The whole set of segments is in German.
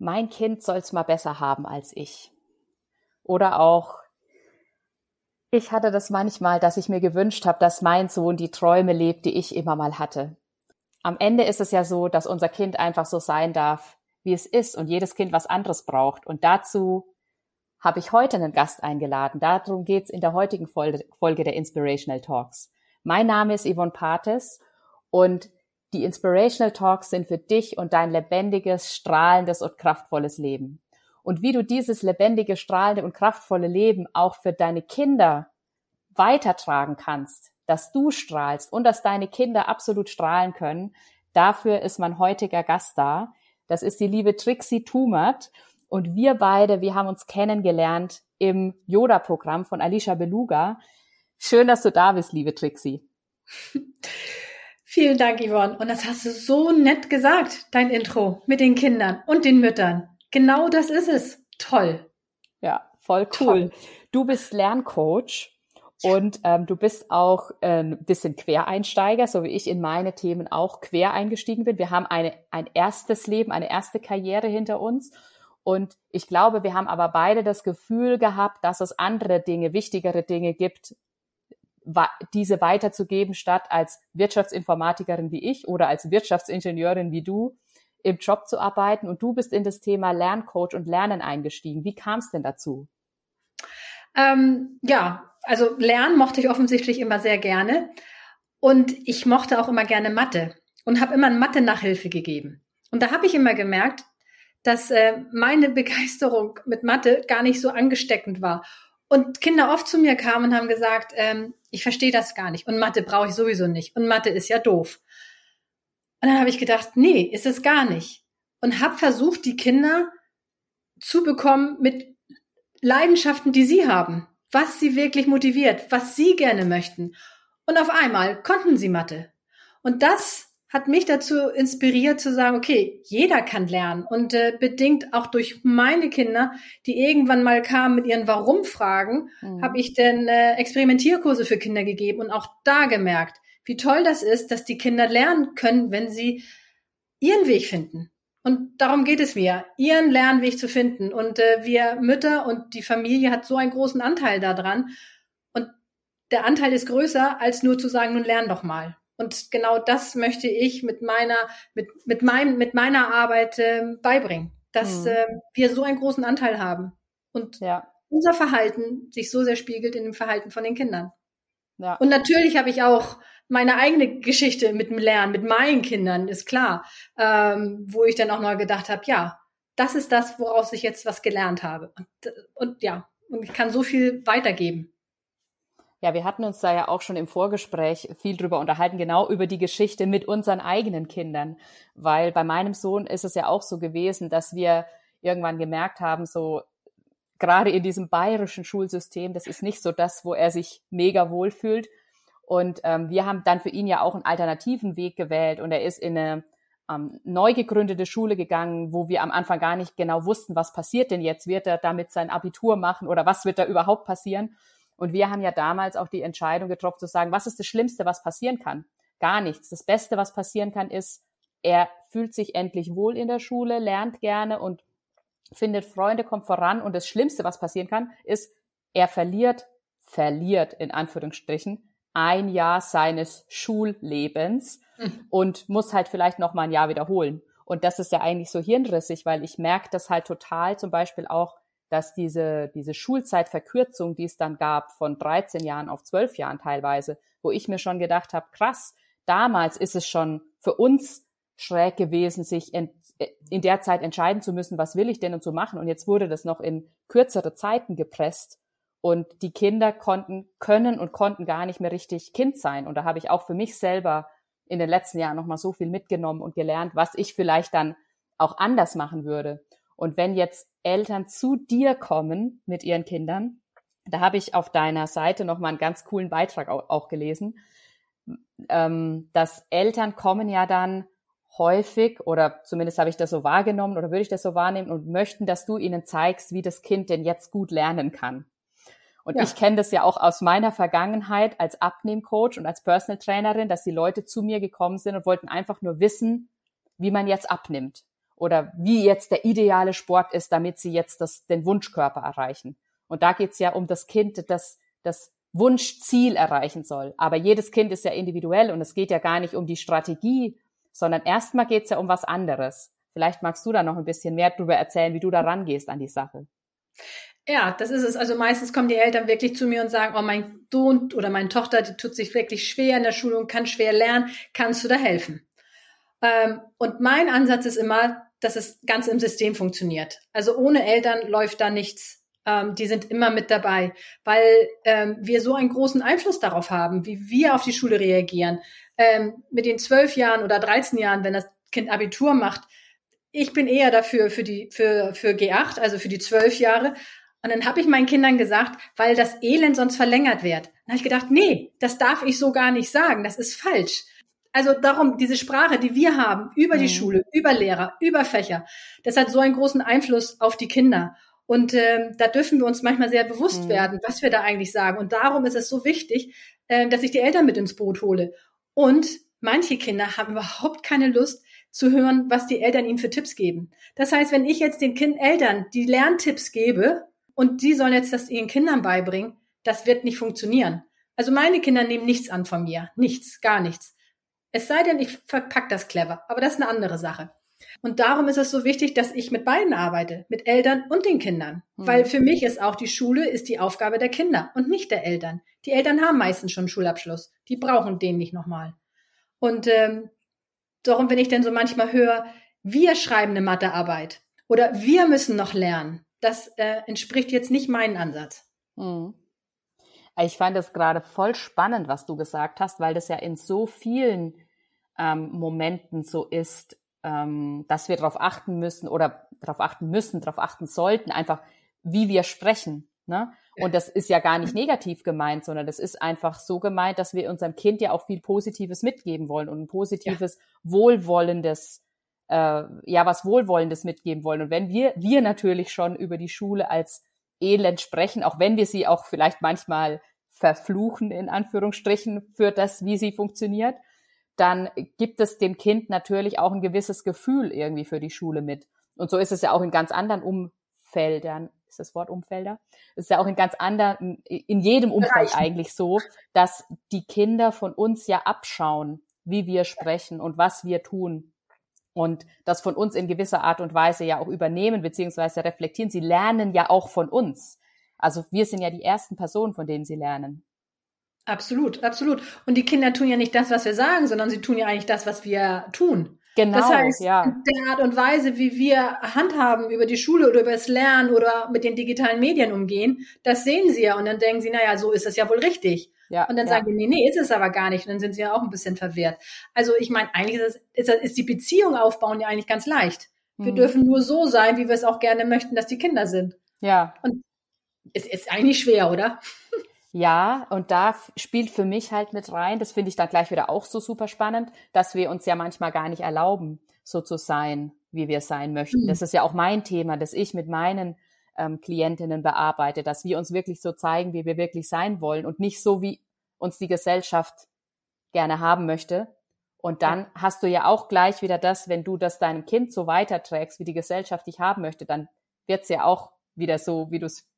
mein Kind soll's mal besser haben als ich. Oder auch, ich hatte das manchmal, dass ich mir gewünscht habe, dass mein Sohn die Träume lebt, die ich immer mal hatte. Am Ende ist es ja so, dass unser Kind einfach so sein darf, wie es ist und jedes Kind was anderes braucht. Und dazu habe ich heute einen Gast eingeladen. Darum geht's in der heutigen Folge der Inspirational Talks. Mein Name ist Yvonne Pates und die Inspirational Talks sind für dich und dein lebendiges, strahlendes und kraftvolles Leben. Und wie du dieses lebendige, strahlende und kraftvolle Leben auch für deine Kinder weitertragen kannst, dass du strahlst und dass deine Kinder absolut strahlen können, dafür ist mein heutiger Gast da. Das ist die liebe Trixie Tumert. Und wir beide, wir haben uns kennengelernt im Yoda-Programm von Alicia Beluga. Schön, dass du da bist, liebe Trixie. Vielen Dank, Yvonne. Und das hast du so nett gesagt, dein Intro mit den Kindern und den Müttern. Genau das ist es. Toll. Ja, voll cool. Toll. Du bist Lerncoach und ähm, du bist auch äh, ein bisschen Quereinsteiger, so wie ich in meine Themen auch quer eingestiegen bin. Wir haben eine, ein erstes Leben, eine erste Karriere hinter uns. Und ich glaube, wir haben aber beide das Gefühl gehabt, dass es andere Dinge, wichtigere Dinge gibt, diese weiterzugeben, statt als Wirtschaftsinformatikerin wie ich oder als Wirtschaftsingenieurin wie du im Job zu arbeiten. Und du bist in das Thema Lerncoach und Lernen eingestiegen. Wie kam es denn dazu? Ähm, ja, also Lernen mochte ich offensichtlich immer sehr gerne. Und ich mochte auch immer gerne Mathe und habe immer Mathe-Nachhilfe gegeben. Und da habe ich immer gemerkt, dass äh, meine Begeisterung mit Mathe gar nicht so angesteckend war. Und Kinder oft zu mir kamen und haben gesagt, ähm, ich verstehe das gar nicht und Mathe brauche ich sowieso nicht und Mathe ist ja doof. Und dann habe ich gedacht, nee, ist es gar nicht. Und habe versucht, die Kinder zu bekommen mit Leidenschaften, die sie haben, was sie wirklich motiviert, was sie gerne möchten. Und auf einmal konnten sie Mathe. Und das hat mich dazu inspiriert zu sagen, okay, jeder kann lernen und äh, bedingt auch durch meine Kinder, die irgendwann mal kamen mit ihren Warum-Fragen, mhm. habe ich dann äh, Experimentierkurse für Kinder gegeben und auch da gemerkt, wie toll das ist, dass die Kinder lernen können, wenn sie ihren Weg finden. Und darum geht es mir, ihren Lernweg zu finden. Und äh, wir Mütter und die Familie hat so einen großen Anteil daran. Und der Anteil ist größer, als nur zu sagen, nun lern doch mal. Und genau das möchte ich mit meiner, mit, mit meinem, mit meiner Arbeit äh, beibringen, dass mhm. äh, wir so einen großen Anteil haben und ja. unser Verhalten sich so sehr spiegelt in dem Verhalten von den Kindern. Ja. Und natürlich habe ich auch meine eigene Geschichte mit dem Lernen, mit meinen Kindern, ist klar, ähm, wo ich dann auch mal gedacht habe, ja, das ist das, woraus ich jetzt was gelernt habe. Und, und ja, und ich kann so viel weitergeben. Ja, wir hatten uns da ja auch schon im Vorgespräch viel drüber unterhalten, genau über die Geschichte mit unseren eigenen Kindern. Weil bei meinem Sohn ist es ja auch so gewesen, dass wir irgendwann gemerkt haben, so gerade in diesem bayerischen Schulsystem, das ist nicht so das, wo er sich mega wohlfühlt. Und ähm, wir haben dann für ihn ja auch einen alternativen Weg gewählt und er ist in eine ähm, neu gegründete Schule gegangen, wo wir am Anfang gar nicht genau wussten, was passiert denn jetzt? Wird er damit sein Abitur machen oder was wird da überhaupt passieren? Und wir haben ja damals auch die Entscheidung getroffen zu sagen, was ist das Schlimmste, was passieren kann? Gar nichts. Das Beste, was passieren kann, ist, er fühlt sich endlich wohl in der Schule, lernt gerne und findet Freunde, kommt voran. Und das Schlimmste, was passieren kann, ist, er verliert, verliert in Anführungsstrichen, ein Jahr seines Schullebens mhm. und muss halt vielleicht noch mal ein Jahr wiederholen. Und das ist ja eigentlich so hirnrissig, weil ich merke das halt total zum Beispiel auch dass diese, diese Schulzeitverkürzung, die es dann gab, von 13 Jahren auf 12 Jahren teilweise, wo ich mir schon gedacht habe, krass, damals ist es schon für uns schräg gewesen, sich in, in der Zeit entscheiden zu müssen, was will ich denn und zu machen. Und jetzt wurde das noch in kürzere Zeiten gepresst. Und die Kinder konnten, können und konnten gar nicht mehr richtig Kind sein. Und da habe ich auch für mich selber in den letzten Jahren nochmal so viel mitgenommen und gelernt, was ich vielleicht dann auch anders machen würde. Und wenn jetzt Eltern zu dir kommen mit ihren Kindern, da habe ich auf deiner Seite noch mal einen ganz coolen Beitrag auch, auch gelesen, ähm, dass Eltern kommen ja dann häufig oder zumindest habe ich das so wahrgenommen oder würde ich das so wahrnehmen und möchten, dass du ihnen zeigst, wie das Kind denn jetzt gut lernen kann. Und ja. ich kenne das ja auch aus meiner Vergangenheit als Abnehmcoach und als Personal Trainerin, dass die Leute zu mir gekommen sind und wollten einfach nur wissen, wie man jetzt abnimmt oder wie jetzt der ideale Sport ist, damit sie jetzt das, den Wunschkörper erreichen. Und da geht's ja um das Kind, das das Wunschziel erreichen soll. Aber jedes Kind ist ja individuell und es geht ja gar nicht um die Strategie, sondern erstmal geht's ja um was anderes. Vielleicht magst du da noch ein bisschen mehr darüber erzählen, wie du da rangehst an die Sache. Ja, das ist es. Also meistens kommen die Eltern wirklich zu mir und sagen, oh, mein Sohn oder meine Tochter, die tut sich wirklich schwer in der Schule und kann schwer lernen. Kannst du da helfen? Ähm, und mein Ansatz ist immer, dass es ganz im System funktioniert. Also ohne Eltern läuft da nichts. Ähm, die sind immer mit dabei, weil ähm, wir so einen großen Einfluss darauf haben, wie wir auf die Schule reagieren. Ähm, mit den zwölf Jahren oder 13 Jahren, wenn das Kind Abitur macht, ich bin eher dafür für die für für G8, also für die zwölf Jahre. Und dann habe ich meinen Kindern gesagt, weil das Elend sonst verlängert wird. Dann habe ich gedacht, nee, das darf ich so gar nicht sagen. Das ist falsch. Also darum, diese Sprache, die wir haben, über die mhm. Schule, über Lehrer, über Fächer, das hat so einen großen Einfluss auf die Kinder. Und ähm, da dürfen wir uns manchmal sehr bewusst mhm. werden, was wir da eigentlich sagen. Und darum ist es so wichtig, äh, dass ich die Eltern mit ins Boot hole. Und manche Kinder haben überhaupt keine Lust zu hören, was die Eltern ihnen für Tipps geben. Das heißt, wenn ich jetzt den kind Eltern die Lerntipps gebe und die sollen jetzt das ihren Kindern beibringen, das wird nicht funktionieren. Also meine Kinder nehmen nichts an von mir. Nichts, gar nichts. Es sei denn, ich verpack das clever. Aber das ist eine andere Sache. Und darum ist es so wichtig, dass ich mit beiden arbeite, mit Eltern und den Kindern. Mhm. Weil für mich ist auch die Schule ist die Aufgabe der Kinder und nicht der Eltern. Die Eltern haben meistens schon einen Schulabschluss. Die brauchen den nicht nochmal. Und ähm, darum, wenn ich denn so manchmal höre, wir schreiben eine Mathearbeit oder wir müssen noch lernen, das äh, entspricht jetzt nicht meinem Ansatz. Mhm. Ich fand das gerade voll spannend, was du gesagt hast, weil das ja in so vielen ähm, Momenten so ist, ähm, dass wir darauf achten müssen oder darauf achten müssen, darauf achten sollten, einfach wie wir sprechen. Ne? Und das ist ja gar nicht negativ gemeint, sondern das ist einfach so gemeint, dass wir unserem Kind ja auch viel Positives mitgeben wollen und ein positives, ja. wohlwollendes, äh, ja, was Wohlwollendes mitgeben wollen. Und wenn wir, wir natürlich schon über die Schule als Elend sprechen, auch wenn wir sie auch vielleicht manchmal verfluchen, in Anführungsstrichen, für das, wie sie funktioniert, dann gibt es dem Kind natürlich auch ein gewisses Gefühl irgendwie für die Schule mit. Und so ist es ja auch in ganz anderen Umfeldern. Ist das Wort Umfelder? Es ist ja auch in ganz anderen, in jedem Umfeld eigentlich so, dass die Kinder von uns ja abschauen, wie wir sprechen und was wir tun. Und das von uns in gewisser Art und Weise ja auch übernehmen beziehungsweise reflektieren. Sie lernen ja auch von uns. Also wir sind ja die ersten Personen, von denen sie lernen. Absolut, absolut. Und die Kinder tun ja nicht das, was wir sagen, sondern sie tun ja eigentlich das, was wir tun. Genau, das heißt, ja. der Art und Weise, wie wir handhaben über die Schule oder über das Lernen oder mit den digitalen Medien umgehen, das sehen sie ja und dann denken sie, naja, so ist das ja wohl richtig. Ja, und dann ja. sagen die, nee, nee, ist es aber gar nicht. Und dann sind sie ja auch ein bisschen verwehrt. Also ich meine, eigentlich ist, es, ist, ist die Beziehung aufbauen ja eigentlich ganz leicht. Wir mhm. dürfen nur so sein, wie wir es auch gerne möchten, dass die Kinder sind. Ja. Und es ist eigentlich schwer, oder? Ja, und da spielt für mich halt mit rein, das finde ich dann gleich wieder auch so super spannend, dass wir uns ja manchmal gar nicht erlauben, so zu sein, wie wir sein möchten. Mhm. Das ist ja auch mein Thema, dass ich mit meinen ähm, Klientinnen bearbeite, dass wir uns wirklich so zeigen, wie wir wirklich sein wollen und nicht so, wie uns die Gesellschaft gerne haben möchte. Und dann ja. hast du ja auch gleich wieder das, wenn du das deinem Kind so weiterträgst, wie die Gesellschaft dich haben möchte, dann wird's ja auch wieder so, wie du es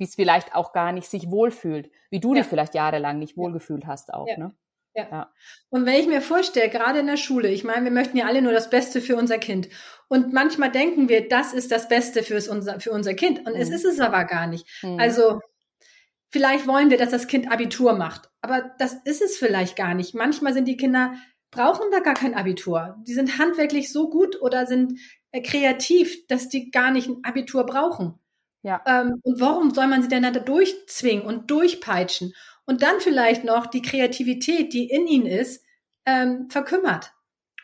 wie es vielleicht auch gar nicht sich wohlfühlt, wie du ja. dich vielleicht jahrelang nicht wohlgefühlt hast auch. Ja. Ne? Ja. ja. Und wenn ich mir vorstelle, gerade in der Schule, ich meine, wir möchten ja alle nur das Beste für unser Kind. Und manchmal denken wir, das ist das Beste fürs unser, für unser Kind. Und mhm. es ist es aber gar nicht. Mhm. Also, vielleicht wollen wir, dass das Kind Abitur macht. Aber das ist es vielleicht gar nicht. Manchmal sind die Kinder, brauchen da gar kein Abitur. Die sind handwerklich so gut oder sind äh, kreativ, dass die gar nicht ein Abitur brauchen. Ja. Ähm, und warum soll man sie denn da durchzwingen und durchpeitschen? Und dann vielleicht noch die Kreativität, die in ihnen ist, ähm, verkümmert.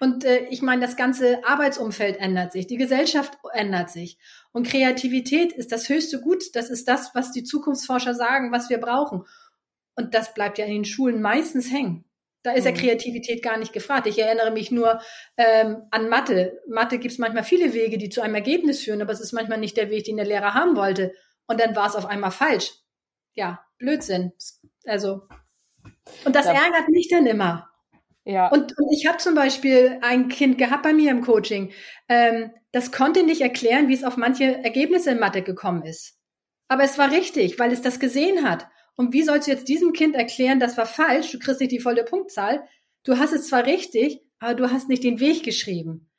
Und äh, ich meine, das ganze Arbeitsumfeld ändert sich, die Gesellschaft ändert sich. Und Kreativität ist das höchste Gut. Das ist das, was die Zukunftsforscher sagen, was wir brauchen. Und das bleibt ja in den Schulen meistens hängen. Da ist ja mhm. Kreativität gar nicht gefragt. Ich erinnere mich nur ähm, an Mathe. Mathe gibt es manchmal viele Wege, die zu einem Ergebnis führen, aber es ist manchmal nicht der Weg, den der Lehrer haben wollte. Und dann war es auf einmal falsch. Ja, Blödsinn. Also, und das da, ärgert mich dann immer. Ja. Und, und ich habe zum Beispiel ein Kind gehabt bei mir im Coaching, ähm, das konnte nicht erklären, wie es auf manche Ergebnisse in Mathe gekommen ist. Aber es war richtig, weil es das gesehen hat. Und wie sollst du jetzt diesem Kind erklären, das war falsch, du kriegst nicht die volle Punktzahl, du hast es zwar richtig, aber du hast nicht den Weg geschrieben.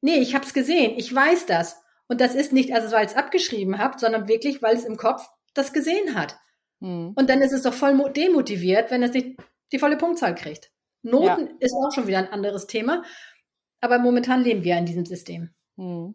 Nee, ich habe es gesehen, ich weiß das. Und das ist nicht, also weil es abgeschrieben habt, sondern wirklich, weil es im Kopf das gesehen hat. Hm. Und dann ist es doch voll demotiviert, wenn es nicht die volle Punktzahl kriegt. Noten ja. ist auch schon wieder ein anderes Thema. Aber momentan leben wir in diesem System. Hm.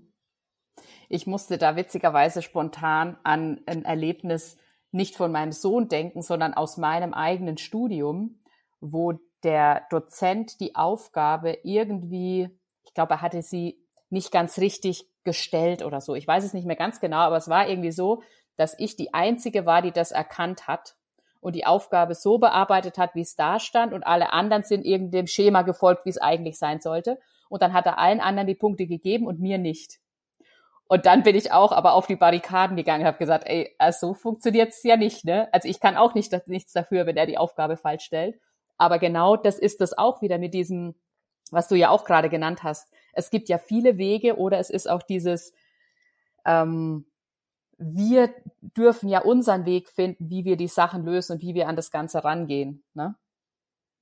Ich musste da witzigerweise spontan an ein Erlebnis nicht von meinem Sohn denken, sondern aus meinem eigenen Studium, wo der Dozent die Aufgabe irgendwie, ich glaube, er hatte sie nicht ganz richtig gestellt oder so. Ich weiß es nicht mehr ganz genau, aber es war irgendwie so, dass ich die einzige war, die das erkannt hat und die Aufgabe so bearbeitet hat, wie es da stand und alle anderen sind irgendeinem Schema gefolgt, wie es eigentlich sein sollte. Und dann hat er allen anderen die Punkte gegeben und mir nicht. Und dann bin ich auch aber auf die Barrikaden gegangen und habe gesagt, ey, also so funktioniert's ja nicht, ne? Also ich kann auch nicht nichts dafür, wenn er die Aufgabe falsch stellt. Aber genau das ist das auch wieder mit diesem, was du ja auch gerade genannt hast. Es gibt ja viele Wege oder es ist auch dieses, ähm, wir dürfen ja unseren Weg finden, wie wir die Sachen lösen und wie wir an das Ganze rangehen. Ne?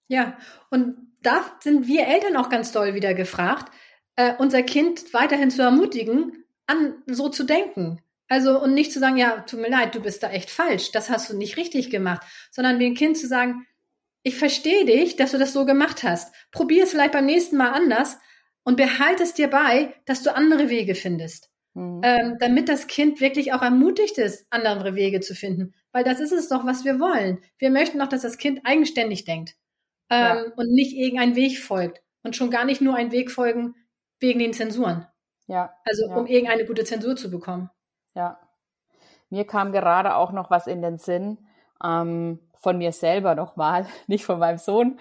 Ja, und da sind wir Eltern auch ganz doll wieder gefragt, äh, unser Kind weiterhin zu ermutigen, an so zu denken. Also und nicht zu sagen, ja, tut mir leid, du bist da echt falsch, das hast du nicht richtig gemacht, sondern dem Kind zu sagen, ich verstehe dich, dass du das so gemacht hast. Probier es vielleicht beim nächsten Mal anders und behalte es dir bei, dass du andere Wege findest mhm. ähm, damit das Kind wirklich auch ermutigt ist, andere Wege zu finden. Weil das ist es doch, was wir wollen. Wir möchten doch, dass das Kind eigenständig denkt ähm, ja. und nicht irgendeinen Weg folgt und schon gar nicht nur einen Weg folgen wegen den Zensuren. Ja. Also ja. um irgendeine gute Zensur zu bekommen. Ja. Mir kam gerade auch noch was in den Sinn ähm, von mir selber nochmal, nicht von meinem Sohn,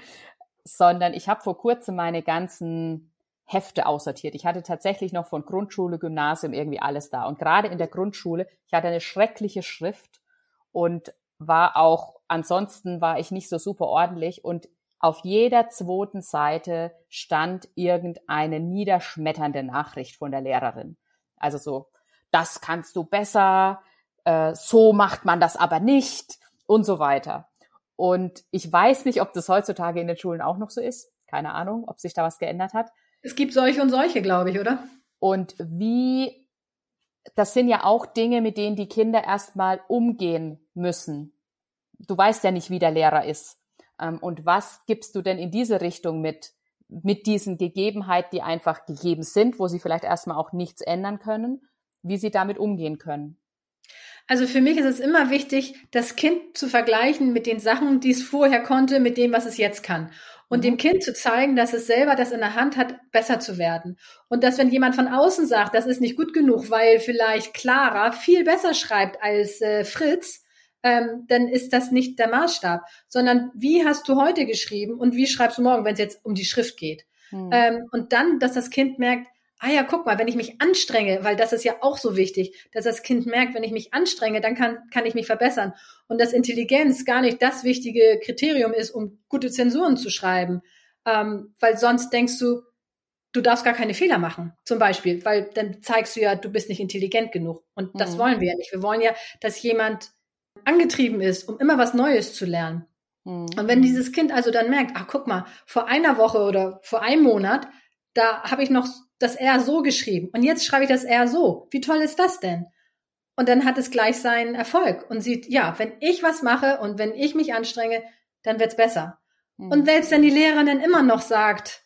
sondern ich habe vor kurzem meine ganzen Hefte aussortiert. Ich hatte tatsächlich noch von Grundschule, Gymnasium irgendwie alles da. Und gerade in der Grundschule, ich hatte eine schreckliche Schrift und war auch, ansonsten war ich nicht so super ordentlich und auf jeder zweiten Seite stand irgendeine niederschmetternde Nachricht von der Lehrerin. Also so, das kannst du besser, äh, so macht man das aber nicht und so weiter. Und ich weiß nicht, ob das heutzutage in den Schulen auch noch so ist. Keine Ahnung, ob sich da was geändert hat. Es gibt solche und solche, glaube ich, oder? Und wie, das sind ja auch Dinge, mit denen die Kinder erstmal umgehen müssen. Du weißt ja nicht, wie der Lehrer ist. Ähm, und was gibst du denn in diese Richtung mit? Mit diesen Gegebenheiten, die einfach gegeben sind, wo sie vielleicht erstmal auch nichts ändern können, wie sie damit umgehen können. Also für mich ist es immer wichtig, das Kind zu vergleichen mit den Sachen, die es vorher konnte, mit dem, was es jetzt kann und mhm. dem Kind zu zeigen, dass es selber das in der Hand hat, besser zu werden. Und dass wenn jemand von außen sagt, das ist nicht gut genug, weil vielleicht Clara viel besser schreibt als äh, Fritz, ähm, dann ist das nicht der Maßstab, sondern wie hast du heute geschrieben und wie schreibst du morgen, wenn es jetzt um die Schrift geht. Mhm. Ähm, und dann, dass das Kind merkt, ah ja, guck mal, wenn ich mich anstrenge, weil das ist ja auch so wichtig, dass das Kind merkt, wenn ich mich anstrenge, dann kann, kann ich mich verbessern. Und dass Intelligenz gar nicht das wichtige Kriterium ist, um gute Zensuren zu schreiben. Ähm, weil sonst denkst du, du darfst gar keine Fehler machen, zum Beispiel, weil dann zeigst du ja, du bist nicht intelligent genug. Und das mhm. wollen wir ja nicht. Wir wollen ja, dass jemand angetrieben ist, um immer was Neues zu lernen. Mhm. Und wenn dieses Kind also dann merkt, ach guck mal, vor einer Woche oder vor einem Monat, da habe ich noch das R so geschrieben und jetzt schreibe ich das R so. Wie toll ist das denn? Und dann hat es gleich seinen Erfolg und sieht, ja, wenn ich was mache und wenn ich mich anstrenge, dann wird's besser. Mhm. Und selbst wenn die Lehrerin immer noch sagt,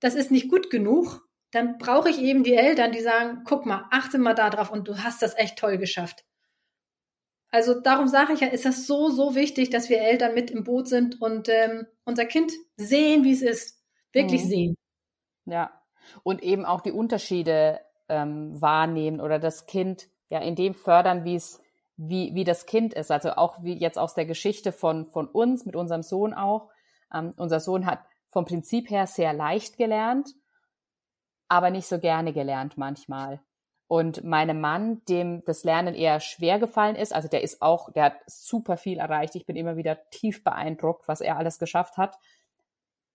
das ist nicht gut genug, dann brauche ich eben die Eltern, die sagen, guck mal, achte mal da drauf und du hast das echt toll geschafft. Also darum sage ich ja, ist das so, so wichtig, dass wir Eltern mit im Boot sind und ähm, unser Kind sehen, wie es ist. Wirklich mhm. sehen. Ja, und eben auch die Unterschiede ähm, wahrnehmen oder das Kind ja in dem fördern, wie es wie, wie das Kind ist. Also auch wie jetzt aus der Geschichte von, von uns, mit unserem Sohn auch. Ähm, unser Sohn hat vom Prinzip her sehr leicht gelernt, aber nicht so gerne gelernt manchmal. Und meinem Mann, dem das Lernen eher schwer gefallen ist, also der ist auch, der hat super viel erreicht. Ich bin immer wieder tief beeindruckt, was er alles geschafft hat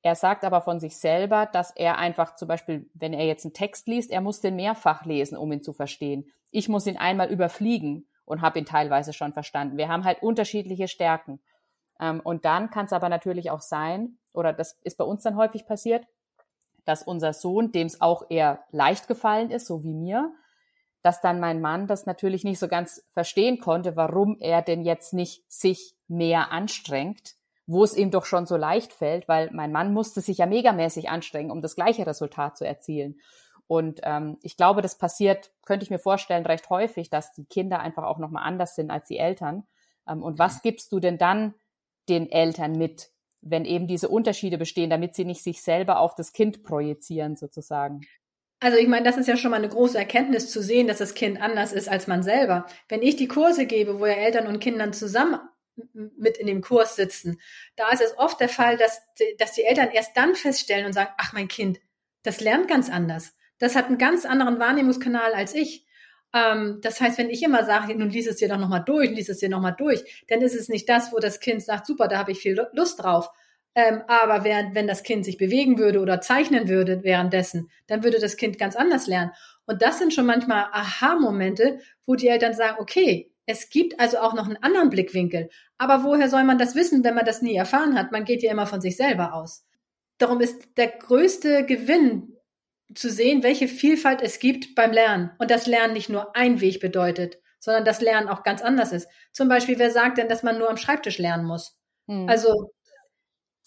Er sagt aber von sich selber, dass er einfach zum Beispiel, wenn er jetzt einen Text liest, er muss den mehrfach lesen, um ihn zu verstehen. Ich muss ihn einmal überfliegen und habe ihn teilweise schon verstanden. Wir haben halt unterschiedliche Stärken. Ähm, und dann kann es aber natürlich auch sein, oder das ist bei uns dann häufig passiert, dass unser Sohn, dem es auch eher leicht gefallen ist, so wie mir, dass dann mein Mann das natürlich nicht so ganz verstehen konnte, warum er denn jetzt nicht sich mehr anstrengt, wo es ihm doch schon so leicht fällt, weil mein Mann musste sich ja megamäßig anstrengen, um das gleiche Resultat zu erzielen. Und ähm, ich glaube, das passiert, könnte ich mir vorstellen, recht häufig, dass die Kinder einfach auch nochmal anders sind als die Eltern. Ähm, und was gibst du denn dann den Eltern mit, wenn eben diese Unterschiede bestehen, damit sie nicht sich selber auf das Kind projizieren sozusagen? Also ich meine, das ist ja schon mal eine große Erkenntnis zu sehen, dass das Kind anders ist als man selber. Wenn ich die Kurse gebe, wo ja Eltern und Kindern zusammen mit in dem Kurs sitzen, da ist es oft der Fall, dass, dass die Eltern erst dann feststellen und sagen, ach mein Kind, das lernt ganz anders. Das hat einen ganz anderen Wahrnehmungskanal als ich. Ähm, das heißt, wenn ich immer sage, nun lies es dir doch nochmal durch, lies es dir nochmal durch, dann ist es nicht das, wo das Kind sagt, super, da habe ich viel Lust drauf, ähm, aber während, wenn das Kind sich bewegen würde oder zeichnen würde währenddessen, dann würde das Kind ganz anders lernen. Und das sind schon manchmal Aha-Momente, wo die Eltern sagen, okay, es gibt also auch noch einen anderen Blickwinkel. Aber woher soll man das wissen, wenn man das nie erfahren hat? Man geht ja immer von sich selber aus. Darum ist der größte Gewinn zu sehen, welche Vielfalt es gibt beim Lernen. Und das Lernen nicht nur ein Weg bedeutet, sondern das Lernen auch ganz anders ist. Zum Beispiel, wer sagt denn, dass man nur am Schreibtisch lernen muss? Hm. Also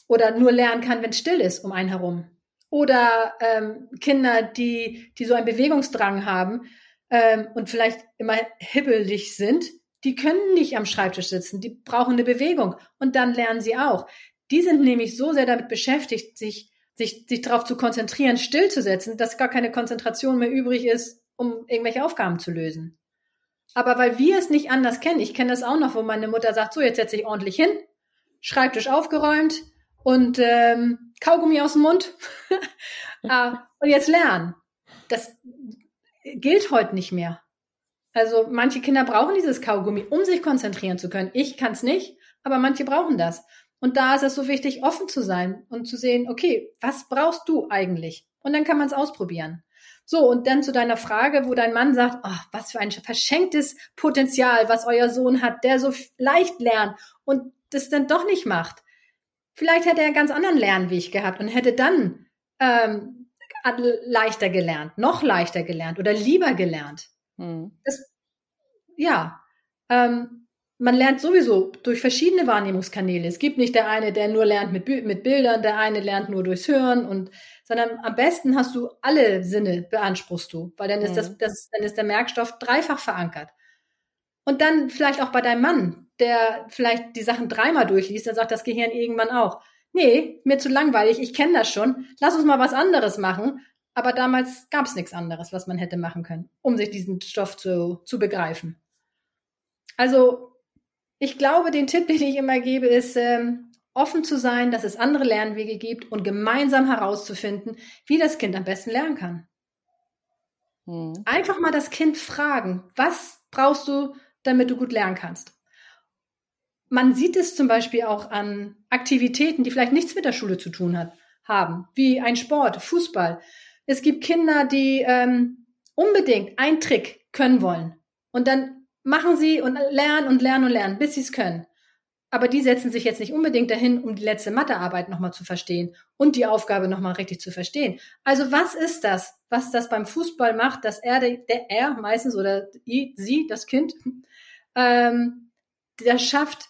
oder nur lernen kann, wenn es still ist um einen herum. Oder ähm, Kinder, die, die so einen Bewegungsdrang haben ähm, und vielleicht immer hibbelig sind, die können nicht am Schreibtisch sitzen, die brauchen eine Bewegung und dann lernen sie auch. Die sind nämlich so sehr damit beschäftigt, sich, sich, sich darauf zu konzentrieren, stillzusetzen, dass gar keine Konzentration mehr übrig ist, um irgendwelche Aufgaben zu lösen. Aber weil wir es nicht anders kennen, ich kenne das auch noch, wo meine Mutter sagt, so, jetzt setze ich ordentlich hin, Schreibtisch aufgeräumt, und ähm, Kaugummi aus dem Mund äh, und jetzt lernen. Das gilt heute nicht mehr. Also manche Kinder brauchen dieses Kaugummi, um sich konzentrieren zu können. Ich kann es nicht, aber manche brauchen das. Und da ist es so wichtig, offen zu sein und zu sehen, okay, was brauchst du eigentlich? Und dann kann man es ausprobieren. So, und dann zu deiner Frage, wo dein Mann sagt, oh, was für ein verschenktes Potenzial, was euer Sohn hat, der so leicht lernt und das dann doch nicht macht. Vielleicht hätte er einen ganz anderen Lernweg gehabt und hätte dann ähm, leichter gelernt, noch leichter gelernt oder lieber gelernt. Hm. Das, ja, ähm, man lernt sowieso durch verschiedene Wahrnehmungskanäle. Es gibt nicht der eine, der nur lernt mit, mit Bildern, der eine lernt nur durchs Hören und, sondern am besten hast du alle Sinne beanspruchst du, weil dann ist das, hm. das, dann ist der Merkstoff dreifach verankert. Und dann vielleicht auch bei deinem Mann, der vielleicht die Sachen dreimal durchliest, dann sagt das Gehirn irgendwann auch, nee, mir zu langweilig, ich kenne das schon, lass uns mal was anderes machen. Aber damals gab es nichts anderes, was man hätte machen können, um sich diesen Stoff zu, zu begreifen. Also ich glaube, den Tipp, den ich immer gebe, ist, ähm, offen zu sein, dass es andere Lernwege gibt und gemeinsam herauszufinden, wie das Kind am besten lernen kann. Hm. Einfach mal das Kind fragen, was brauchst du damit du gut lernen kannst. Man sieht es zum Beispiel auch an Aktivitäten, die vielleicht nichts mit der Schule zu tun hat, haben, wie ein Sport, Fußball. Es gibt Kinder, die ähm, unbedingt einen Trick können wollen. Und dann machen sie und lernen und lernen und lernen, bis sie es können. Aber die setzen sich jetzt nicht unbedingt dahin, um die letzte Mathearbeit nochmal zu verstehen und die Aufgabe nochmal richtig zu verstehen. Also was ist das, was das beim Fußball macht, dass er, der er meistens oder sie, das Kind, ähm, der schafft,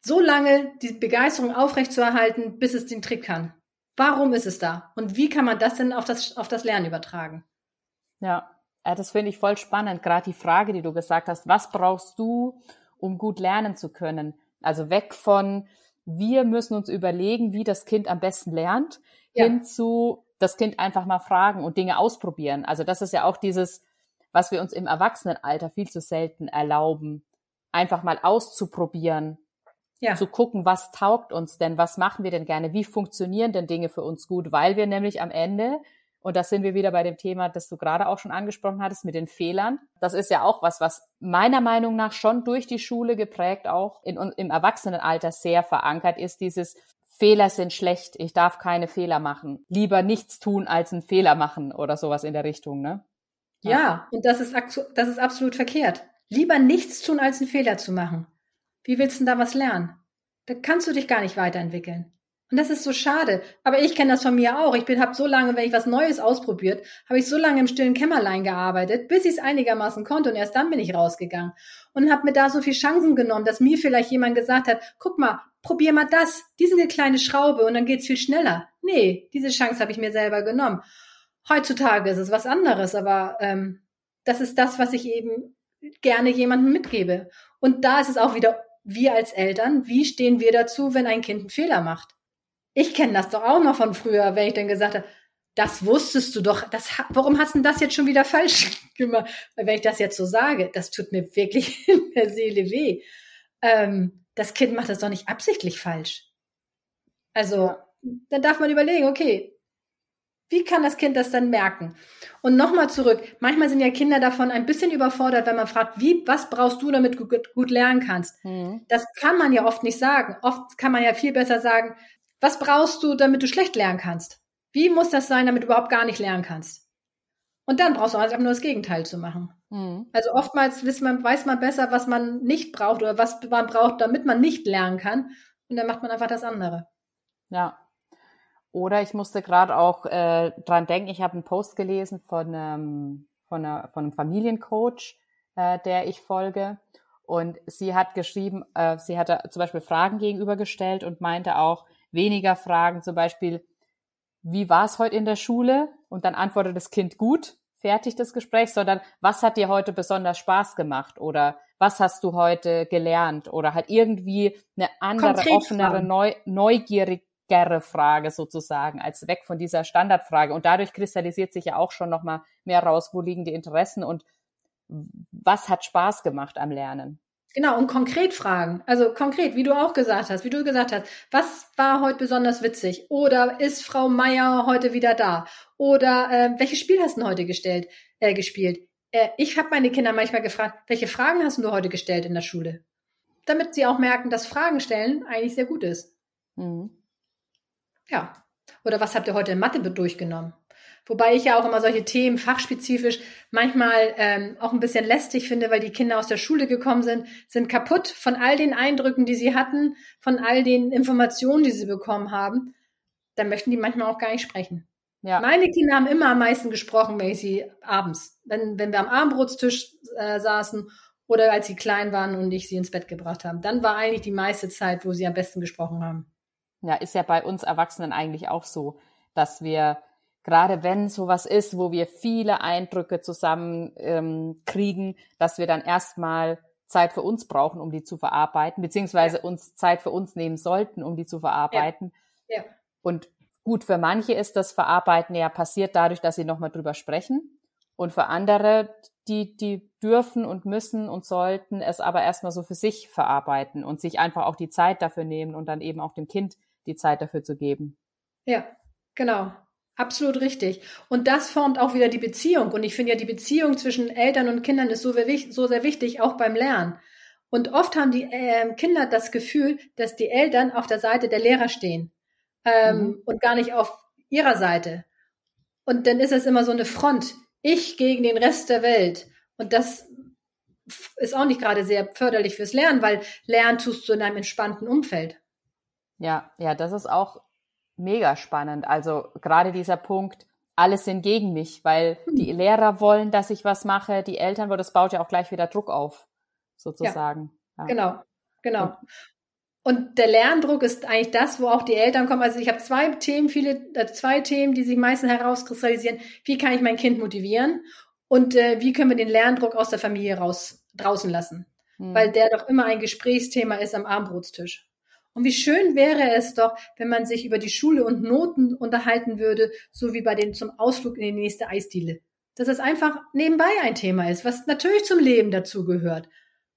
so lange die Begeisterung aufrechtzuerhalten, bis es den Trick kann. Warum ist es da? Und wie kann man das denn auf das, auf das Lernen übertragen? Ja, das finde ich voll spannend. Gerade die Frage, die du gesagt hast, was brauchst du, um gut lernen zu können? Also weg von, wir müssen uns überlegen, wie das Kind am besten lernt, ja. hin zu das Kind einfach mal fragen und Dinge ausprobieren. Also das ist ja auch dieses, was wir uns im Erwachsenenalter viel zu selten erlauben, einfach mal auszuprobieren, ja. zu gucken, was taugt uns denn, was machen wir denn gerne, wie funktionieren denn Dinge für uns gut, weil wir nämlich am Ende, und das sind wir wieder bei dem Thema, das du gerade auch schon angesprochen hattest, mit den Fehlern. Das ist ja auch was, was meiner Meinung nach schon durch die Schule geprägt auch in, im Erwachsenenalter sehr verankert ist, dieses Fehler sind schlecht, ich darf keine Fehler machen. Lieber nichts tun als einen Fehler machen oder sowas in der Richtung, ne? Ja, ja und das ist, das ist absolut verkehrt. Lieber nichts tun als einen Fehler zu machen. Wie willst du denn da was lernen? Da kannst du dich gar nicht weiterentwickeln. Und das ist so schade. Aber ich kenne das von mir auch. Ich bin, habe so lange, wenn ich was Neues ausprobiert, habe ich so lange im stillen Kämmerlein gearbeitet, bis ich es einigermaßen konnte und erst dann bin ich rausgegangen und habe mir da so viel Chancen genommen, dass mir vielleicht jemand gesagt hat, guck mal, probier mal das, diese kleine Schraube und dann geht's viel schneller. Nee, diese Chance habe ich mir selber genommen. Heutzutage ist es was anderes, aber ähm, das ist das, was ich eben gerne jemandem mitgebe. Und da ist es auch wieder, wir als Eltern, wie stehen wir dazu, wenn ein Kind einen Fehler macht? Ich kenne das doch auch noch von früher, wenn ich dann gesagt habe, das wusstest du doch, das, warum hast du das jetzt schon wieder falsch gemacht? Weil wenn ich das jetzt so sage, das tut mir wirklich in der Seele weh. Ähm, das Kind macht das doch nicht absichtlich falsch. Also, dann darf man überlegen, okay, wie kann das Kind das dann merken? Und nochmal zurück. Manchmal sind ja Kinder davon ein bisschen überfordert, wenn man fragt, wie, was brauchst du, damit du gut, gut lernen kannst? Mhm. Das kann man ja oft nicht sagen. Oft kann man ja viel besser sagen, was brauchst du, damit du schlecht lernen kannst? Wie muss das sein, damit du überhaupt gar nicht lernen kannst? Und dann brauchst du einfach nur das Gegenteil zu machen. Mhm. Also oftmals weiß man, weiß man besser, was man nicht braucht oder was man braucht, damit man nicht lernen kann. Und dann macht man einfach das andere. Ja. Oder ich musste gerade auch äh, dran denken, ich habe einen Post gelesen von, ähm, von, einer, von einem Familiencoach, äh, der ich folge. Und sie hat geschrieben, äh, sie hatte zum Beispiel Fragen gegenübergestellt und meinte auch, weniger Fragen, zum Beispiel, wie war es heute in der Schule? Und dann antwortet das Kind gut, fertig das Gespräch, sondern was hat dir heute besonders Spaß gemacht? Oder was hast du heute gelernt? Oder halt irgendwie eine andere, Konkret offenere, neu, neugierigere Frage sozusagen, als weg von dieser Standardfrage. Und dadurch kristallisiert sich ja auch schon nochmal mehr raus, wo liegen die Interessen und was hat Spaß gemacht am Lernen. Genau, und konkret fragen. Also konkret, wie du auch gesagt hast, wie du gesagt hast, was war heute besonders witzig? Oder ist Frau Meier heute wieder da? Oder äh, welches Spiel hast du heute gestellt, äh, gespielt? Äh, ich habe meine Kinder manchmal gefragt, welche Fragen hast du heute gestellt in der Schule? Damit sie auch merken, dass Fragen stellen eigentlich sehr gut ist. Mhm. Ja. Oder was habt ihr heute in Mathe durchgenommen? Wobei ich ja auch immer solche Themen fachspezifisch manchmal ähm, auch ein bisschen lästig finde, weil die Kinder aus der Schule gekommen sind, sind kaputt von all den Eindrücken, die sie hatten, von all den Informationen, die sie bekommen haben. Dann möchten die manchmal auch gar nicht sprechen. Ja. Meine Kinder haben immer am meisten gesprochen, wenn ich sie abends, wenn, wenn wir am Abendbrotstisch äh, saßen oder als sie klein waren und ich sie ins Bett gebracht habe. Dann war eigentlich die meiste Zeit, wo sie am besten gesprochen haben. Ja, ist ja bei uns Erwachsenen eigentlich auch so, dass wir gerade wenn sowas ist, wo wir viele Eindrücke zusammen ähm, kriegen, dass wir dann erstmal Zeit für uns brauchen, um die zu verarbeiten, beziehungsweise ja. uns Zeit für uns nehmen sollten, um die zu verarbeiten. Ja. Ja. Und gut, für manche ist das Verarbeiten ja passiert dadurch, dass sie nochmal drüber sprechen. Und für andere, die, die dürfen und müssen und sollten es aber erstmal so für sich verarbeiten und sich einfach auch die Zeit dafür nehmen und dann eben auch dem Kind die Zeit dafür zu geben. Ja, genau. Absolut richtig. Und das formt auch wieder die Beziehung. Und ich finde ja, die Beziehung zwischen Eltern und Kindern ist so, so sehr wichtig, auch beim Lernen. Und oft haben die äh, Kinder das Gefühl, dass die Eltern auf der Seite der Lehrer stehen ähm, mhm. und gar nicht auf ihrer Seite. Und dann ist es immer so eine Front. Ich gegen den Rest der Welt. Und das ist auch nicht gerade sehr förderlich fürs Lernen, weil Lernen tust du in einem entspannten Umfeld. Ja, ja, das ist auch mega spannend. Also gerade dieser Punkt, alles sind gegen mich, weil hm. die Lehrer wollen, dass ich was mache, die Eltern, weil das baut ja auch gleich wieder Druck auf, sozusagen. Ja, ja. Genau, genau. Und der Lerndruck ist eigentlich das, wo auch die Eltern kommen. Also ich habe zwei Themen, viele, äh, zwei Themen, die sich meistens herauskristallisieren. Wie kann ich mein Kind motivieren? Und äh, wie können wir den Lerndruck aus der Familie raus, draußen lassen? Hm. Weil der doch immer ein Gesprächsthema ist am Abendbrotstisch. Und wie schön wäre es doch, wenn man sich über die Schule und Noten unterhalten würde, so wie bei dem zum Ausflug in die nächste Eisdiele. Dass es einfach nebenbei ein Thema ist, was natürlich zum Leben dazugehört.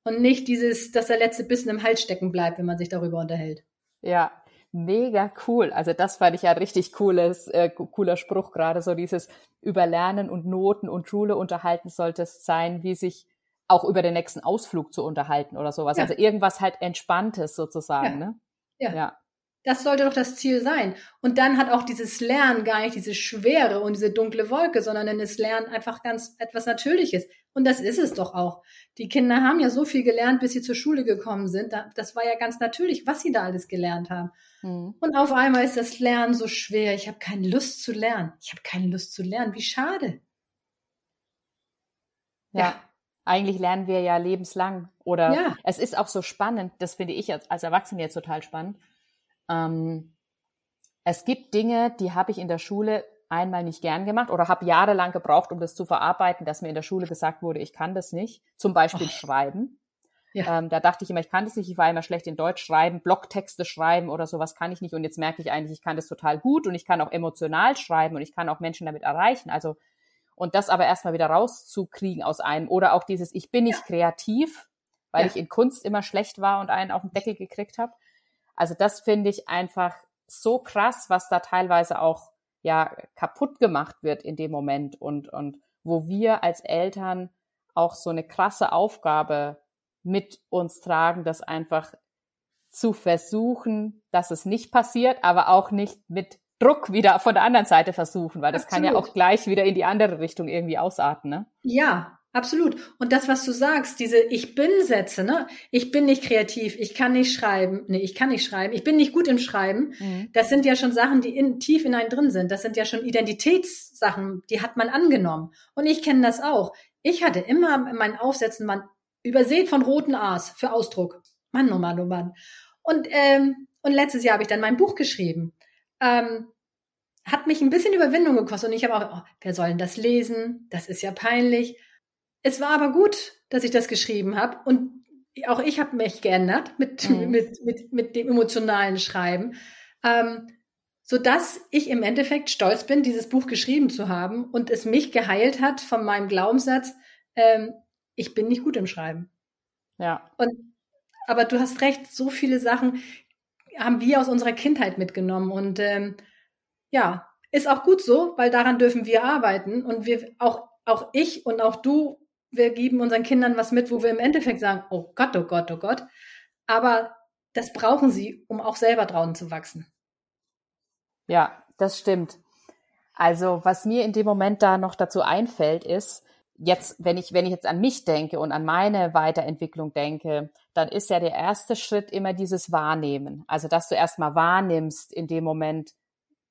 Und nicht dieses, dass der letzte Bissen im Hals stecken bleibt, wenn man sich darüber unterhält. Ja, mega cool. Also das fand ich ja richtig cooles, äh, cooler Spruch gerade, so dieses über Lernen und Noten und Schule unterhalten sollte es sein, wie sich auch über den nächsten Ausflug zu unterhalten oder sowas. Ja. Also irgendwas halt Entspanntes sozusagen, ja. ne? Ja. ja. Das sollte doch das Ziel sein. Und dann hat auch dieses Lernen gar nicht diese Schwere und diese dunkle Wolke, sondern dann ist Lernen einfach ganz etwas Natürliches. Und das ist es doch auch. Die Kinder haben ja so viel gelernt, bis sie zur Schule gekommen sind. Das war ja ganz natürlich, was sie da alles gelernt haben. Mhm. Und auf einmal ist das Lernen so schwer. Ich habe keine Lust zu lernen. Ich habe keine Lust zu lernen. Wie schade. Ja. ja. Eigentlich lernen wir ja lebenslang. Oder ja. es ist auch so spannend, das finde ich als, als Erwachsene jetzt total spannend. Ähm, es gibt Dinge, die habe ich in der Schule einmal nicht gern gemacht oder habe jahrelang gebraucht, um das zu verarbeiten, dass mir in der Schule gesagt wurde, ich kann das nicht. Zum Beispiel oh. schreiben. Ja. Ähm, da dachte ich immer, ich kann das nicht, ich war immer schlecht in Deutsch schreiben, Blogtexte schreiben oder sowas kann ich nicht. Und jetzt merke ich eigentlich, ich kann das total gut und ich kann auch emotional schreiben und ich kann auch Menschen damit erreichen. Also, und das aber erstmal wieder rauszukriegen aus einem. Oder auch dieses, ich bin nicht ja. kreativ, weil ja. ich in Kunst immer schlecht war und einen auf den Deckel gekriegt habe. Also das finde ich einfach so krass, was da teilweise auch ja kaputt gemacht wird in dem Moment und, und wo wir als Eltern auch so eine krasse Aufgabe mit uns tragen, das einfach zu versuchen, dass es nicht passiert, aber auch nicht mit Druck wieder von der anderen Seite versuchen, weil das Absolut. kann ja auch gleich wieder in die andere Richtung irgendwie ausarten, ne? Ja, absolut. Und das, was du sagst, diese Ich bin-Sätze, ne? Ich bin nicht kreativ, ich kann nicht schreiben, nee, ich kann nicht schreiben, ich bin nicht gut im Schreiben, mhm. das sind ja schon Sachen, die in, tief in einen drin sind. Das sind ja schon Identitätssachen, die hat man angenommen. Und ich kenne das auch. Ich hatte immer in meinen Aufsätzen, man übersät von roten A's für Ausdruck. Mann, oh Mann, oh Mann. Und, ähm, und letztes Jahr habe ich dann mein Buch geschrieben. Ähm, hat mich ein bisschen Überwindung gekostet und ich habe auch, oh, wer soll denn das lesen? Das ist ja peinlich. Es war aber gut, dass ich das geschrieben habe und auch ich habe mich geändert mit, mhm. mit, mit, mit dem emotionalen Schreiben, ähm, so dass ich im Endeffekt stolz bin, dieses Buch geschrieben zu haben und es mich geheilt hat von meinem Glaubenssatz, ähm, ich bin nicht gut im Schreiben. Ja. Und, aber du hast recht, so viele Sachen haben wir aus unserer Kindheit mitgenommen und ähm, ja, ist auch gut so, weil daran dürfen wir arbeiten und wir auch auch ich und auch du, wir geben unseren Kindern was mit, wo wir im Endeffekt sagen, oh Gott, oh Gott, oh Gott, aber das brauchen sie, um auch selber draußen zu wachsen. Ja, das stimmt. Also, was mir in dem Moment da noch dazu einfällt, ist, jetzt, wenn ich, wenn ich jetzt an mich denke und an meine Weiterentwicklung denke, dann ist ja der erste Schritt immer dieses Wahrnehmen. Also, dass du erstmal wahrnimmst in dem Moment,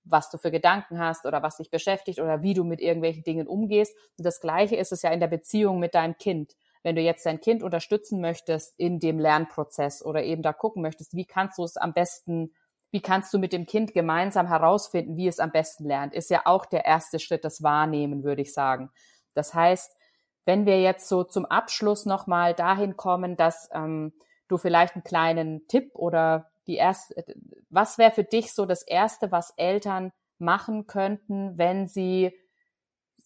was du für Gedanken hast oder was dich beschäftigt oder wie du mit irgendwelchen Dingen umgehst. Und das Gleiche ist es ja in der Beziehung mit deinem Kind. Wenn du jetzt dein Kind unterstützen möchtest in dem Lernprozess oder eben da gucken möchtest, wie kannst du es am besten, wie kannst du mit dem Kind gemeinsam herausfinden, wie es am besten lernt, ist ja auch der erste Schritt, das Wahrnehmen, würde ich sagen. Das heißt, wenn wir jetzt so zum Abschluss nochmal dahin kommen, dass ähm, du vielleicht einen kleinen Tipp oder die erste, was wäre für dich so das Erste, was Eltern machen könnten, wenn sie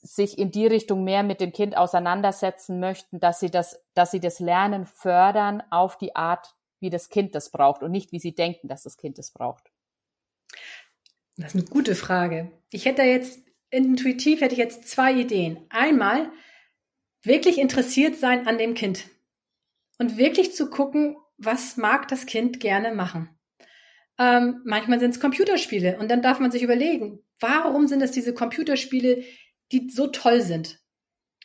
sich in die Richtung mehr mit dem Kind auseinandersetzen möchten, dass sie das, dass sie das Lernen fördern auf die Art, wie das Kind das braucht und nicht wie sie denken, dass das Kind es braucht? Das ist eine gute Frage. Ich hätte jetzt intuitiv hätte ich jetzt zwei Ideen. Einmal wirklich interessiert sein an dem Kind und wirklich zu gucken, was mag das Kind gerne machen. Ähm, manchmal sind es Computerspiele und dann darf man sich überlegen, warum sind es diese Computerspiele, die so toll sind?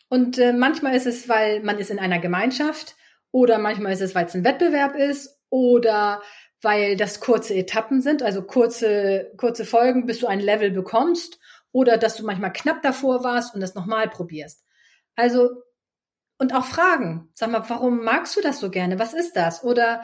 Und äh, manchmal ist es, weil man ist in einer Gemeinschaft oder manchmal ist es, weil es ein Wettbewerb ist oder weil das kurze Etappen sind, also kurze, kurze Folgen, bis du ein Level bekommst oder dass du manchmal knapp davor warst und das nochmal probierst. Also, und auch Fragen. Sag mal, warum magst du das so gerne? Was ist das? Oder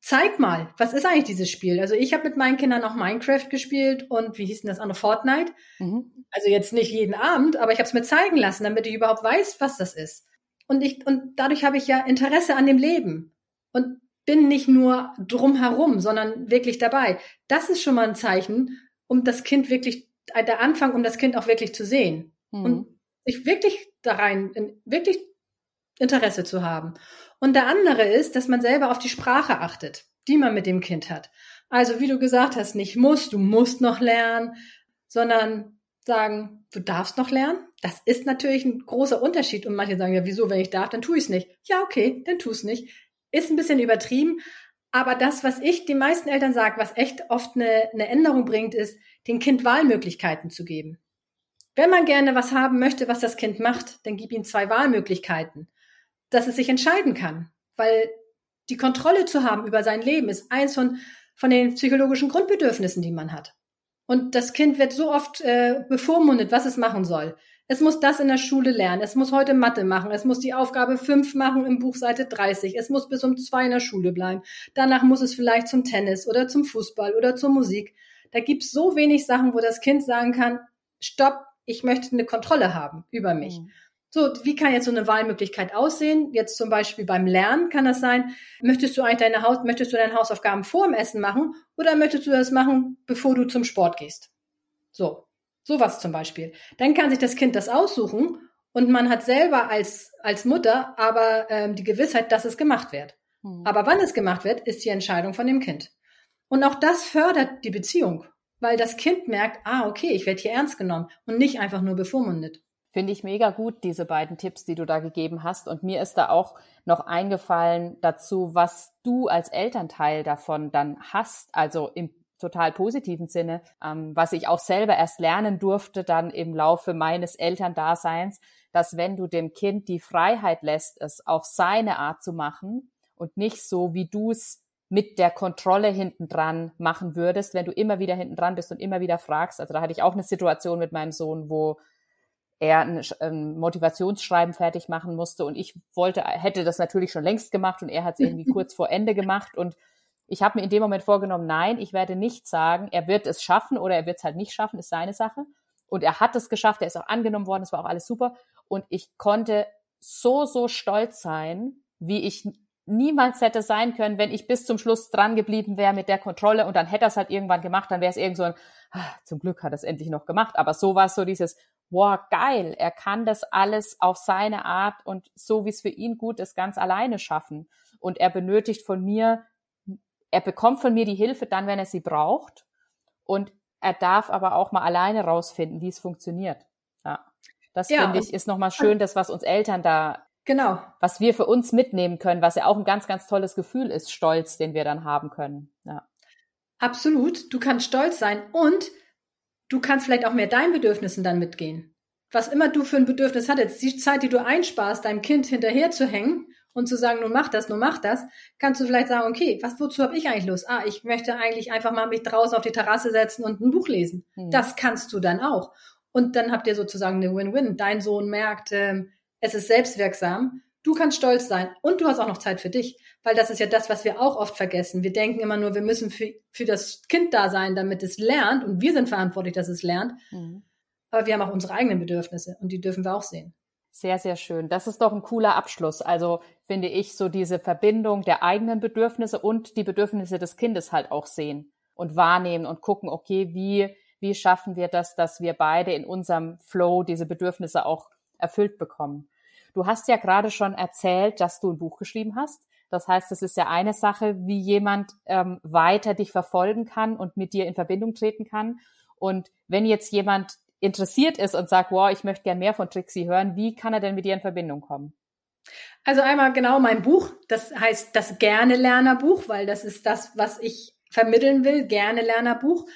zeig mal, was ist eigentlich dieses Spiel? Also ich habe mit meinen Kindern auch Minecraft gespielt und wie hieß denn das andere Fortnite? Mhm. Also jetzt nicht jeden Abend, aber ich habe es mir zeigen lassen, damit ich überhaupt weiß, was das ist. Und ich und dadurch habe ich ja Interesse an dem Leben und bin nicht nur drumherum, sondern wirklich dabei. Das ist schon mal ein Zeichen, um das Kind wirklich äh, der Anfang, um das Kind auch wirklich zu sehen mhm. und sich wirklich da rein, wirklich Interesse zu haben. Und der andere ist, dass man selber auf die Sprache achtet, die man mit dem Kind hat. Also wie du gesagt hast, nicht muss, du musst noch lernen, sondern sagen, du darfst noch lernen. Das ist natürlich ein großer Unterschied. Und manche sagen, ja, wieso, wenn ich darf, dann tue ich es nicht. Ja, okay, dann tu es nicht. Ist ein bisschen übertrieben, Aber das, was ich die meisten Eltern sage, was echt oft eine, eine Änderung bringt, ist, den Kind Wahlmöglichkeiten zu geben. Wenn man gerne was haben möchte, was das Kind macht, dann gib ihm zwei Wahlmöglichkeiten, dass es sich entscheiden kann. Weil die Kontrolle zu haben über sein Leben ist eins von, von den psychologischen Grundbedürfnissen, die man hat. Und das Kind wird so oft äh, bevormundet, was es machen soll. Es muss das in der Schule lernen. Es muss heute Mathe machen. Es muss die Aufgabe 5 machen im Buch Seite 30. Es muss bis um zwei in der Schule bleiben. Danach muss es vielleicht zum Tennis oder zum Fußball oder zur Musik. Da gibt es so wenig Sachen, wo das Kind sagen kann, stopp, ich möchte eine Kontrolle haben über mich. Mhm. So, wie kann jetzt so eine Wahlmöglichkeit aussehen? Jetzt zum Beispiel beim Lernen kann das sein, möchtest du eigentlich deine Haus, möchtest du deine Hausaufgaben vor dem Essen machen oder möchtest du das machen, bevor du zum Sport gehst? So. Sowas zum Beispiel. Dann kann sich das Kind das aussuchen und man hat selber als, als Mutter aber ähm, die Gewissheit, dass es gemacht wird. Mhm. Aber wann es gemacht wird, ist die Entscheidung von dem Kind. Und auch das fördert die Beziehung, weil das Kind merkt, ah, okay, ich werde hier ernst genommen und nicht einfach nur bevormundet. Finde ich mega gut, diese beiden Tipps, die du da gegeben hast. Und mir ist da auch noch eingefallen dazu, was du als Elternteil davon dann hast, also im total positiven Sinne, ähm, was ich auch selber erst lernen durfte dann im Laufe meines Elterndaseins, dass wenn du dem Kind die Freiheit lässt, es auf seine Art zu machen und nicht so, wie du es mit der Kontrolle hinten dran machen würdest, wenn du immer wieder hinten dran bist und immer wieder fragst. Also da hatte ich auch eine Situation mit meinem Sohn, wo er ein, ein Motivationsschreiben fertig machen musste und ich wollte, hätte das natürlich schon längst gemacht und er hat es irgendwie kurz vor Ende gemacht und ich habe mir in dem Moment vorgenommen, nein, ich werde nicht sagen, er wird es schaffen oder er wird es halt nicht schaffen, ist seine Sache. Und er hat es geschafft, er ist auch angenommen worden, es war auch alles super. Und ich konnte so, so stolz sein, wie ich niemals hätte sein können, wenn ich bis zum Schluss dran geblieben wäre mit der Kontrolle und dann hätte er es halt irgendwann gemacht, dann wäre es irgend so ein, ah, zum Glück hat er es endlich noch gemacht. Aber so war es so dieses, wow, geil, er kann das alles auf seine Art und so, wie es für ihn gut ist, ganz alleine schaffen. Und er benötigt von mir er bekommt von mir die Hilfe dann, wenn er sie braucht. Und er darf aber auch mal alleine rausfinden, wie es funktioniert. Ja. Das ja, finde ich ist nochmal schön, das, was uns Eltern da, genau, was wir für uns mitnehmen können, was ja auch ein ganz, ganz tolles Gefühl ist, Stolz, den wir dann haben können. Ja. Absolut. Du kannst stolz sein und du kannst vielleicht auch mehr deinen Bedürfnissen dann mitgehen. Was immer du für ein Bedürfnis hattest, die Zeit, die du einsparst, deinem Kind hinterher zu hängen und zu sagen, nun mach das, nun mach das, kannst du vielleicht sagen, okay, was, wozu habe ich eigentlich Lust? Ah, ich möchte eigentlich einfach mal mich draußen auf die Terrasse setzen und ein Buch lesen. Mhm. Das kannst du dann auch. Und dann habt ihr sozusagen eine Win-Win. Dein Sohn merkt, ähm, es ist selbstwirksam. Du kannst stolz sein und du hast auch noch Zeit für dich, weil das ist ja das, was wir auch oft vergessen. Wir denken immer nur, wir müssen für, für das Kind da sein, damit es lernt und wir sind verantwortlich, dass es lernt. Mhm. Aber wir haben auch unsere eigenen Bedürfnisse und die dürfen wir auch sehen. Sehr, sehr schön. Das ist doch ein cooler Abschluss. Also finde ich so diese Verbindung der eigenen Bedürfnisse und die Bedürfnisse des Kindes halt auch sehen und wahrnehmen und gucken, okay, wie, wie schaffen wir das, dass wir beide in unserem Flow diese Bedürfnisse auch erfüllt bekommen. Du hast ja gerade schon erzählt, dass du ein Buch geschrieben hast. Das heißt, es ist ja eine Sache, wie jemand ähm, weiter dich verfolgen kann und mit dir in Verbindung treten kann. Und wenn jetzt jemand interessiert ist und sagt, wow, ich möchte gern mehr von Trixie hören, wie kann er denn mit dir in Verbindung kommen? Also einmal genau mein Buch, das heißt das Gerne Lernerbuch, weil das ist das, was ich vermitteln will, Gerne Lernerbuch.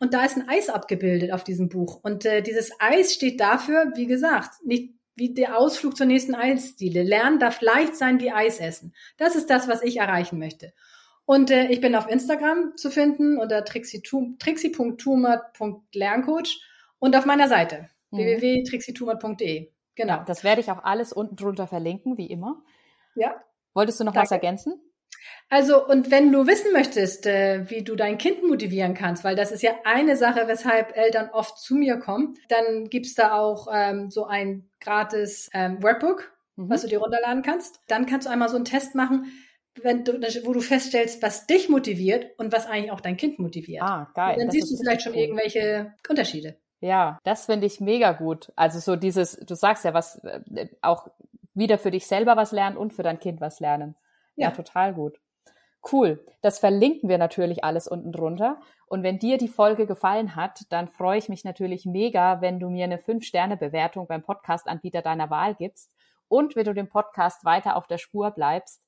Und da ist ein Eis abgebildet auf diesem Buch. Und äh, dieses Eis steht dafür, wie gesagt, nicht wie der Ausflug zur nächsten Eisdiele. Lernen darf leicht sein wie Eis essen. Das ist das, was ich erreichen möchte. Und äh, ich bin auf Instagram zu finden unter trixie.tumert.lerncoach und auf meiner Seite mhm. www.trixietumert.de. Genau. Das werde ich auch alles unten drunter verlinken, wie immer. Ja. Wolltest du noch Danke. was ergänzen? Also, und wenn du wissen möchtest, äh, wie du dein Kind motivieren kannst, weil das ist ja eine Sache, weshalb Eltern oft zu mir kommen, dann gibt's da auch ähm, so ein gratis ähm, Workbook, mhm. was du dir runterladen kannst. Dann kannst du einmal so einen Test machen, wenn du, wo du feststellst, was dich motiviert und was eigentlich auch dein Kind motiviert. Ah, geil. Und dann das siehst du vielleicht schon cool. irgendwelche Unterschiede. Ja, das finde ich mega gut. Also so dieses, du sagst ja was, äh, auch wieder für dich selber was lernen und für dein Kind was lernen. Ja, ja total gut. Cool. Das verlinken wir natürlich alles unten drunter. Und wenn dir die Folge gefallen hat, dann freue ich mich natürlich mega, wenn du mir eine 5-Sterne-Bewertung beim Podcast-Anbieter deiner Wahl gibst und wenn du dem Podcast weiter auf der Spur bleibst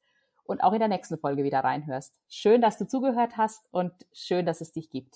und auch in der nächsten Folge wieder reinhörst. Schön, dass du zugehört hast und schön, dass es dich gibt.